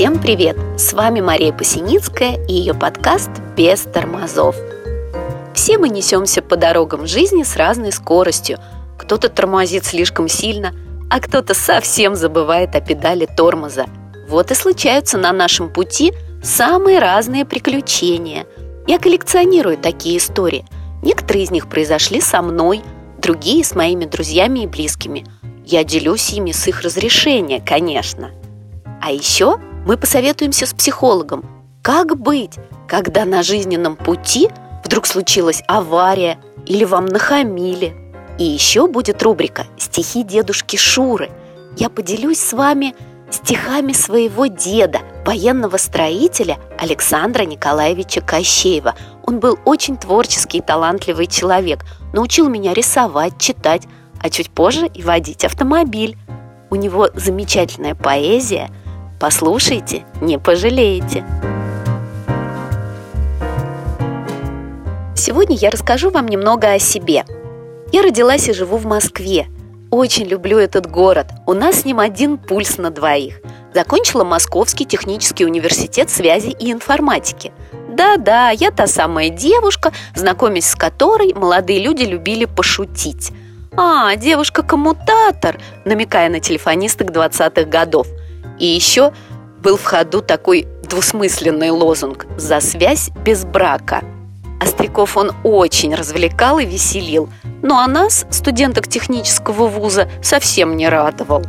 Всем привет! С вами Мария Посиницкая и ее подкаст «Без тормозов». Все мы несемся по дорогам жизни с разной скоростью. Кто-то тормозит слишком сильно, а кто-то совсем забывает о педали тормоза. Вот и случаются на нашем пути самые разные приключения. Я коллекционирую такие истории. Некоторые из них произошли со мной, другие с моими друзьями и близкими. Я делюсь ими с их разрешения, конечно. А еще мы посоветуемся с психологом, как быть, когда на жизненном пути вдруг случилась авария или вам нахамили. И еще будет рубрика «Стихи дедушки Шуры». Я поделюсь с вами стихами своего деда, военного строителя Александра Николаевича Кощеева. Он был очень творческий и талантливый человек, научил меня рисовать, читать, а чуть позже и водить автомобиль. У него замечательная поэзия – Послушайте, не пожалеете. Сегодня я расскажу вам немного о себе. Я родилась и живу в Москве. Очень люблю этот город. У нас с ним один пульс на двоих. Закончила Московский технический университет связи и информатики. Да-да, я та самая девушка, знакомясь с которой молодые люди любили пошутить. А, девушка-коммутатор, намекая на телефонисток 20-х годов – и еще был в ходу такой двусмысленный лозунг «За связь без брака». Остряков он очень развлекал и веселил, ну а нас, студенток технического вуза, совсем не радовал.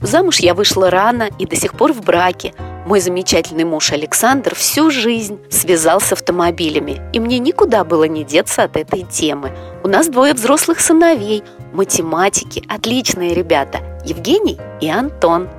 Замуж я вышла рано и до сих пор в браке. Мой замечательный муж Александр всю жизнь связал с автомобилями, и мне никуда было не деться от этой темы. У нас двое взрослых сыновей, математики, отличные ребята, Евгений и Антон.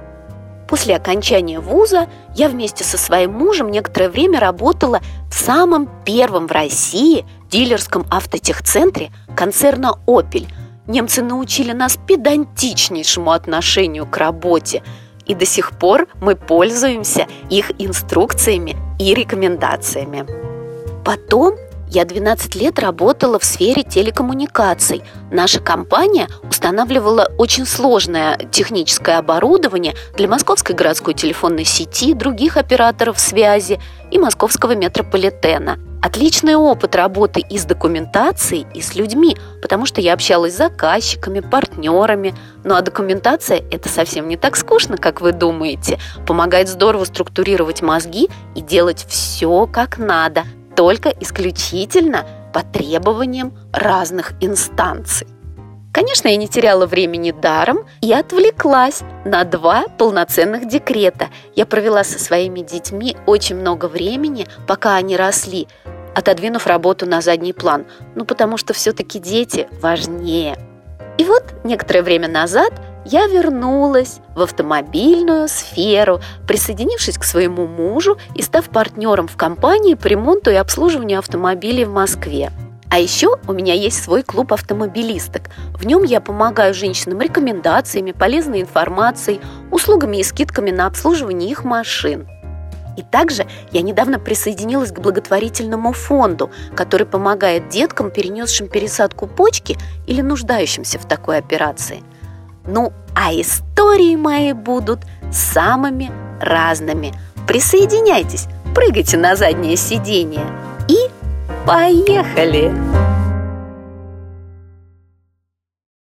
После окончания вуза я вместе со своим мужем некоторое время работала в самом первом в России дилерском автотехцентре концерна «Опель». Немцы научили нас педантичнейшему отношению к работе, и до сих пор мы пользуемся их инструкциями и рекомендациями. Потом я 12 лет работала в сфере телекоммуникаций. Наша компания устанавливала очень сложное техническое оборудование для Московской городской телефонной сети, других операторов связи и московского метрополитена. Отличный опыт работы и с документацией, и с людьми, потому что я общалась с заказчиками, партнерами. Ну а документация – это совсем не так скучно, как вы думаете. Помогает здорово структурировать мозги и делать все как надо, только исключительно по требованиям разных инстанций. Конечно, я не теряла времени даром и отвлеклась на два полноценных декрета. Я провела со своими детьми очень много времени, пока они росли, отодвинув работу на задний план. Ну, потому что все-таки дети важнее. И вот некоторое время назад – я вернулась в автомобильную сферу, присоединившись к своему мужу и став партнером в компании по ремонту и обслуживанию автомобилей в Москве. А еще у меня есть свой клуб автомобилисток. В нем я помогаю женщинам рекомендациями, полезной информацией, услугами и скидками на обслуживание их машин. И также я недавно присоединилась к благотворительному фонду, который помогает деткам, перенесшим пересадку почки или нуждающимся в такой операции – ну, а истории мои будут самыми разными. Присоединяйтесь, прыгайте на заднее сиденье и поехали!